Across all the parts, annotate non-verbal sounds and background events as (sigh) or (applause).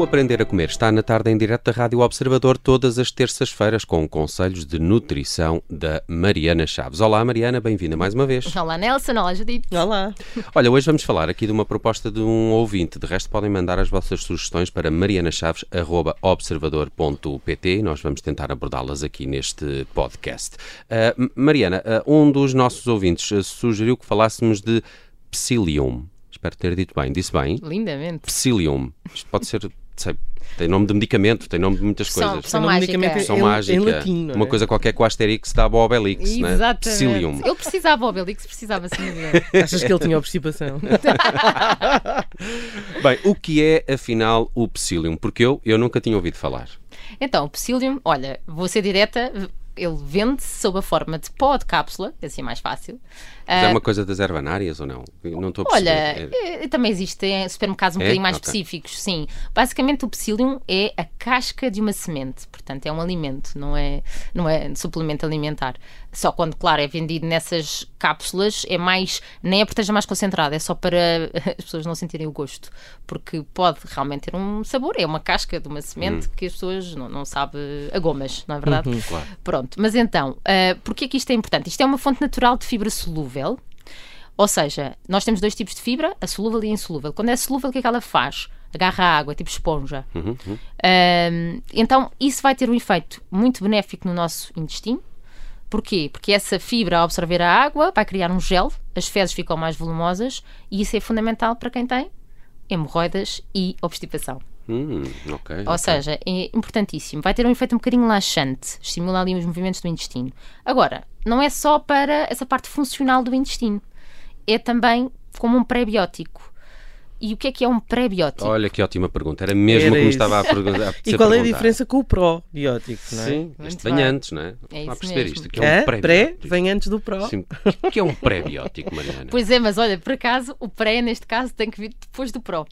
O Aprender a Comer está na tarde em direto da Rádio Observador todas as terças-feiras com conselhos de nutrição da Mariana Chaves. Olá Mariana, bem-vinda mais uma vez. Olá Nelson, olá Judite. Olá. Olha, hoje vamos falar aqui de uma proposta de um ouvinte. De resto podem mandar as vossas sugestões para marianachaves.observador.pt e nós vamos tentar abordá-las aqui neste podcast. Uh, Mariana, uh, um dos nossos ouvintes uh, sugeriu que falássemos de psyllium. Espero ter dito bem. Disse bem? Lindamente. Psyllium. Isto pode ser, sei, tem nome de medicamento, tem nome de muitas São- coisas. são Tem nome mágica. de medicamento São em, mágica. em latim, é? Uma coisa qualquer que o Asterix dá ao Obelix, né? Exatamente. Psyllium. Ele precisava, o Obelix precisava sim. (laughs) Achas que ele tinha obstipação? (laughs) Bem, o que é afinal o Psyllium? Porque eu, eu nunca tinha ouvido falar. Então, o Psyllium, olha, vou ser direta, ele vende-se sob a forma de pó de cápsula, assim é mais fácil. Mas é Ah, uma coisa das ervanárias ou não? Não estou a Olha, perceber. É- eh, também existem supermercados um É? bocadinho mais Ok. específicos, sim. Basicamente, o psyllium é a casca de uma semente, portanto, é um alimento, não é, não é suplemento alimentar. Só quando, claro, é vendido nessas cápsulas, é mais, nem é porque esteja mais concentrado, é só para (laughs) as pessoas não sentirem o gosto, porque pode realmente ter um sabor, é uma casca de uma semente Hum. que as pessoas não, não sabem a gomas, não é verdade? claro. Pronto, mas então, uh, porquê que isto é importante? Isto é uma fonte natural de fibra solúvel, ou seja, nós temos dois tipos de fibra, a solúvel e a insolúvel. Quando é solúvel, o que é que ela faz? Agarra a água, tipo esponja. Uhum, Um, então, isso vai ter um efeito muito benéfico no nosso intestino. Porquê? Porque essa fibra, ao absorver a água, vai criar um gel, as fezes ficam mais volumosas e isso é fundamental para quem tem hemorroidas e obstipação. Hum, ok. Ou ok. seja, é importantíssimo. Vai ter um efeito um bocadinho laxante, estimula ali os movimentos do intestino. Agora, não é só para essa parte funcional do intestino, é também como um pré-biótico. E o que é que é um pré-biótico? Olha que ótima pergunta. Era mesmo Era o que me estava a perguntar. (laughs) E qual é a diferença com o probiótico, não é? Sim, Muito este vem antes, não é? É isso perceber mesmo. isto. que é um É? Pré pré-biótico. vem antes do pró. Sim. O que é um pré-biótico, Mariana? Pois é, mas olha, por acaso, o pré, neste caso, tem que vir depois do pró.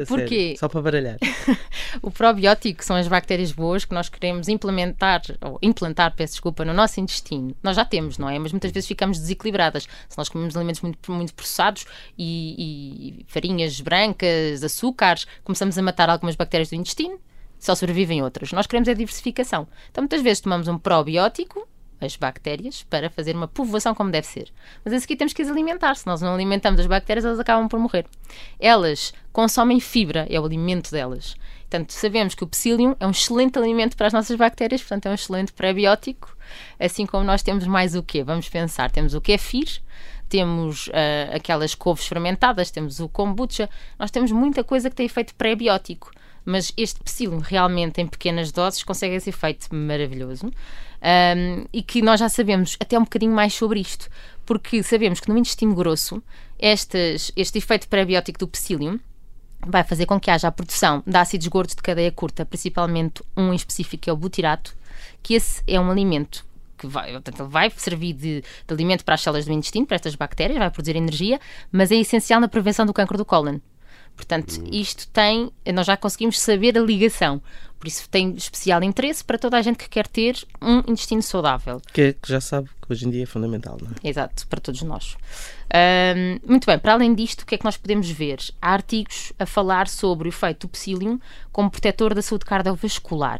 A Porquê? sério, Só para baralhar. (laughs) O probiótico são as bactérias boas que nós queremos implementar, ou implantar, peço desculpa, no nosso intestino. Nós já temos, não é? Mas muitas vezes ficamos desequilibradas. Se nós comemos alimentos muito, muito processados e, e farinhas brancas, açúcares, começamos a matar algumas bactérias do intestino, só sobrevivem outras. Nós queremos é diversificação. Então muitas vezes tomamos um probiótico, as bactérias, para fazer uma povoação como deve ser. Mas a seguir temos que as alimentar. Se nós não alimentamos as bactérias, elas acabam por morrer. Elas consomem fibra, é o alimento delas. Portanto, sabemos que o psyllium é um excelente alimento para as nossas bactérias, portanto, é um excelente pré-biótico. Assim como nós temos mais o quê? Vamos pensar, temos o kefir, temos ah, aquelas couves fermentadas, temos o kombucha, nós temos muita coisa que tem efeito pré-biótico. Mas este psyllium realmente em pequenas doses consegue esse efeito maravilhoso Um, e que nós já sabemos até um bocadinho mais sobre isto, porque sabemos que no intestino grosso este efeito pré-biótico do psyllium vai fazer com que haja a produção de ácidos gordos de cadeia curta, principalmente um em específico que é o butirato, que esse é um alimento que vai, portanto, ele vai servir de, de alimento para as células do intestino, para estas bactérias, vai produzir energia, mas é essencial na prevenção do cancro do cólon. Portanto, isto tem, nós já conseguimos saber a ligação. Por isso tem especial interesse para toda a gente que quer ter um intestino saudável. Que, que já sabe que hoje em dia é fundamental, não é? Exato, para todos nós. Muito bem, para além disto, o que é que nós podemos ver? Há artigos a falar sobre o efeito do psyllium como protetor da saúde cardiovascular.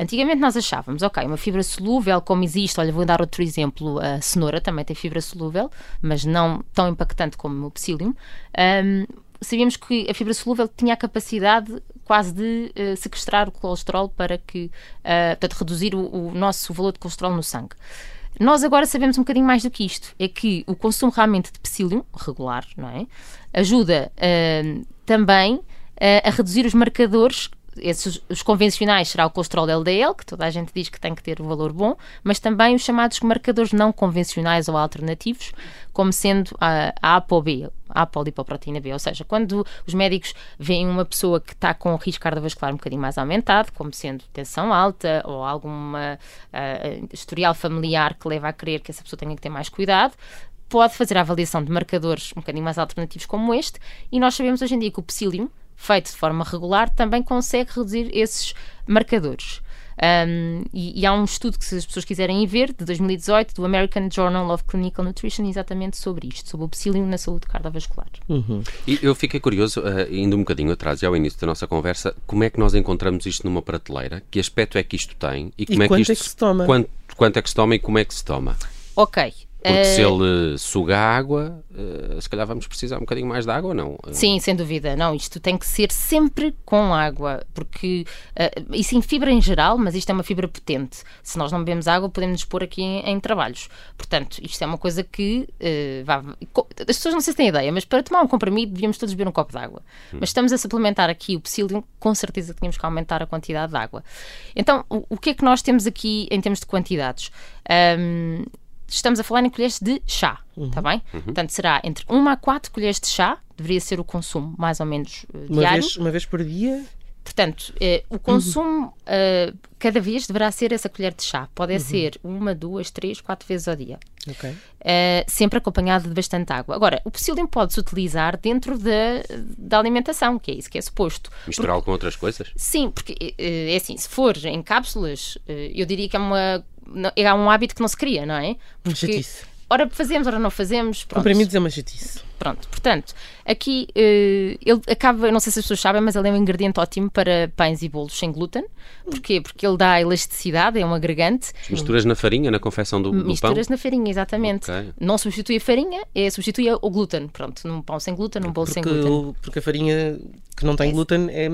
Antigamente nós achávamos, ok, uma fibra solúvel, como existe, olha, vou dar outro exemplo, a cenoura também tem fibra solúvel, mas não tão impactante como o psyllium. Ahm, sabíamos que a fibra solúvel tinha a capacidade quase de eh, sequestrar o colesterol para que, eh, portanto, reduzir o, o nosso valor de colesterol no sangue. Nós agora sabemos um bocadinho mais do que isto. É que o consumo realmente de psyllium, regular, não é? Ajuda ah, também ah, a reduzir os marcadores. Esses, os convencionais será o colesterol LDL, que toda a gente diz que tem que ter o valor bom, mas também os chamados marcadores não convencionais ou alternativos, como sendo a, a ApoB, a apolipoproteína B. Ou seja, quando os médicos veem uma pessoa que está com risco cardiovascular um bocadinho mais aumentado, como sendo tensão alta ou alguma ah, historial familiar que leva a crer que essa pessoa tenha que ter mais cuidado, pode fazer a avaliação de marcadores um bocadinho mais alternativos como este, e nós sabemos hoje em dia que o psyllium, feito de forma regular, também consegue reduzir esses marcadores. Um, e, e, há um estudo que, se as pessoas quiserem ver, de 2018, do American Journal of Clinical Nutrition, exatamente sobre isto, sobre o psyllium na saúde cardiovascular. Uhum. E eu fiquei curioso, uh, indo um bocadinho atrás, já ao início da nossa conversa, como é que nós encontramos isto numa prateleira? Que aspecto é que isto tem? E, como e é que isto, é que se toma? Quanto, quanto é que se toma e como é que se toma? Ok, porque se eh, ele suga água, uh, se calhar vamos precisar um bocadinho mais de água ou não? Sim, sem dúvida. Não, isto tem que ser sempre com água, porque uh, e sim, fibra em geral, mas isto é uma fibra potente. Se nós não bebemos água, podemos nos pôr aqui em, em trabalhos. Portanto, isto é uma coisa que uh, vá, as pessoas não sei se têm ideia, mas para tomar um comprimido devíamos todos beber um copo de água. Hum. Mas estamos a suplementar aqui o psyllium, com certeza tínhamos que aumentar a quantidade de água. Então, o, o que é que nós temos aqui em termos de quantidades? Um, estamos a falar em colheres de chá, está uhum. bem? Uhum. Portanto, será entre 1 a 4 colheres de chá, deveria ser o consumo mais ou menos uh, uma diário. Vez, uma vez por dia? Portanto, eh, o consumo uh, cada vez deverá ser essa colher de chá. Pode uhum. ser uma, duas, três, quatro vezes ao dia. Okay. Uh, sempre acompanhado de bastante água. Agora, o psyllium pode-se utilizar dentro da, da alimentação, que é isso que é suposto. Misturá-lo com outras coisas? Sim, porque é assim, se for em cápsulas, eu diria que é uma é um hábito que não se cria, não é? Porque, ora fazemos, ora não fazemos. Pronto. Comprimidos é uma chatice. Pronto, portanto, aqui uh, ele acaba, não sei se as pessoas sabem, mas ele é um ingrediente ótimo para pães e bolos sem glúten. Porquê? Porque ele dá elasticidade, é um agregante. Misturas na farinha, na confecção do, do Misturas pão? na farinha, exatamente. Okay. Não substitui a farinha, é substitui o glúten. Pronto, num pão sem glúten, num bolo porque, sem glúten. Porque a farinha que não tem é. glúten é,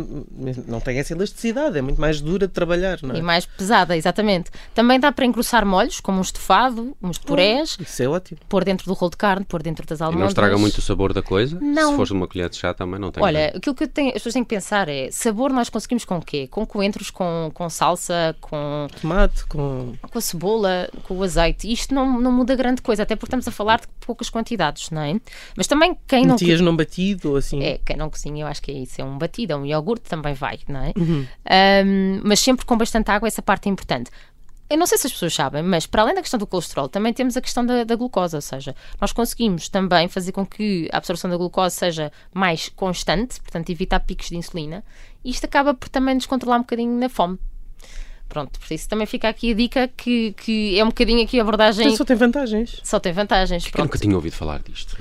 não tem essa elasticidade, é muito mais dura de trabalhar, não é? E mais pesada, exatamente. Também dá para engrossar molhos, como um estofado, uns purés. Oh, isso é ótimo. Pôr dentro do rolo de carne, pôr dentro das almôndegas. E não estraga muito o sabor da coisa? Não. Se fores uma colher de chá também não tem. Olha, nada. aquilo que tenho, as pessoas têm que pensar é, sabor nós conseguimos com o quê? Com coentros, com, com salsa, com... Tomate, com... Com a cebola, com o azeite. Isto não, não muda grande coisa, até porque estamos a falar de poucas quantidades, não é? Mas também quem não... Metias num batido ou assim? É, quem não cozinha eu acho que é isso, é um batido, é um iogurte também vai, não é? Uhum. Um, mas sempre com bastante água, essa parte é importante. Eu não sei se as pessoas sabem, mas para além da questão do colesterol, também temos a questão da, da, glucose, ou seja, nós conseguimos também fazer com que a absorção da glucose seja mais constante, portanto, evitar picos de insulina, e isto acaba por também nos controlar um bocadinho na fome. Pronto, por isso também fica aqui a dica que, que é um bocadinho aqui a abordagem. Só tem vantagens. Só tem vantagens. Pronto. Eu nunca tinha ouvido falar disto.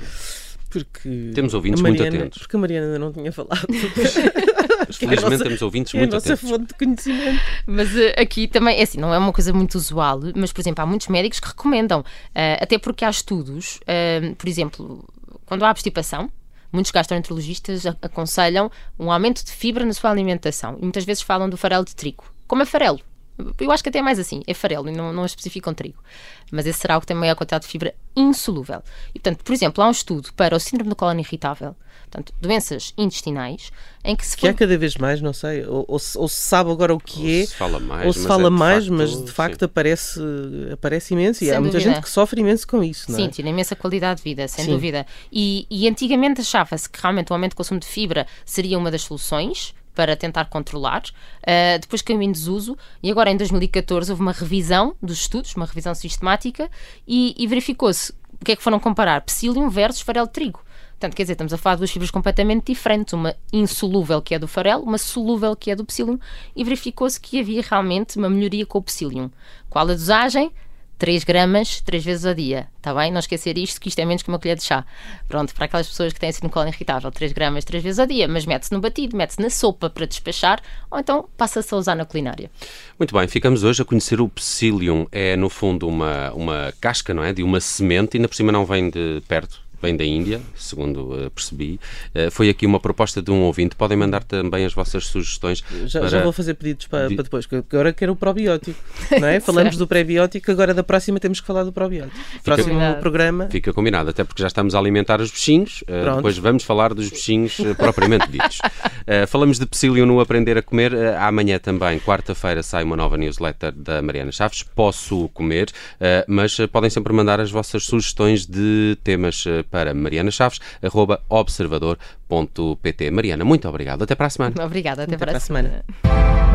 Porque. Temos ouvintes Mariana, muito atentos. Porque a Mariana ainda não tinha falado. (laughs) (laughs) Mas felizmente nossa, temos ouvintes muito é a nossa atentos. fonte de conhecimento. Mas uh, aqui também, é assim, não é uma coisa muito usual, mas, por exemplo, há muitos médicos que recomendam, uh, até porque há estudos, uh, por exemplo, quando há abstipação, muitos gastroenterologistas aconselham um aumento de fibra na sua alimentação e muitas vezes falam do farelo de trigo. Como é farelo? Eu acho que até é mais assim, é farelo e não, não especificam trigo. Mas esse será o que tem maior quantidade de fibra insolúvel. E, portanto, por exemplo, há um estudo para o síndrome do cólon irritável, portanto, doenças intestinais, em que se Que for... há cada vez mais, não sei, ou, ou, se, ou, se, sabe agora o que ou é, se fala mais, ou se fala é mais, facto, mas de facto aparece, aparece imenso. E sem há muita dúvida. gente que sofre imenso com isso, não é? Sim, tira imensa qualidade de vida, sem Sim. dúvida. E, e antigamente achava-se que realmente o aumento de consumo de fibra seria uma das soluções, para tentar controlar, uh, depois caiu em desuso e agora em 2014 houve uma revisão dos estudos, uma revisão sistemática e, e verificou-se o que é que foram comparar psyllium versus farelo de trigo. Portanto, quer dizer, estamos a falar de duas fibras completamente diferentes, uma insolúvel que é do farelo, uma solúvel que é do psyllium, e verificou-se que havia realmente uma melhoria com o psyllium. Qual a dosagem? 3 gramas 3 vezes ao dia, está bem? Não esquecer isto, que isto é menos que uma colher de chá. Pronto, para aquelas pessoas que têm síndrome colon irritável, 3 gramas 3 vezes ao dia, mas mete-se no batido, mete-se na sopa para despachar, ou então passa-se a usar na culinária. Muito bem, ficamos hoje a conhecer o psyllium. É, no fundo, uma, uma casca, não é? De uma semente, ainda por cima não vem de perto, vem da Índia, segundo uh, percebi. Uh, foi aqui uma proposta de um ouvinte. Podem mandar também as vossas sugestões. Já, para... já vou fazer pedidos para, para depois, porque agora quero o probiótico. Não é? (laughs) Falamos do pré-biótico, agora da próxima temos que falar do probiótico. Próximo combinado. programa. Fica combinado, até porque já estamos a alimentar os bichinhos. Uh, depois vamos falar dos bichinhos propriamente ditos. (laughs) falamos de psyllium no Aprender a Comer. amanhã também, quarta-feira, sai uma nova newsletter da Mariana Chaves. Posso comer, mas podem sempre mandar as vossas sugestões de temas para marianachaves.observador.pt. Mariana, muito obrigado. Até para a semana. Obrigada, até, até para, para a semana. semana.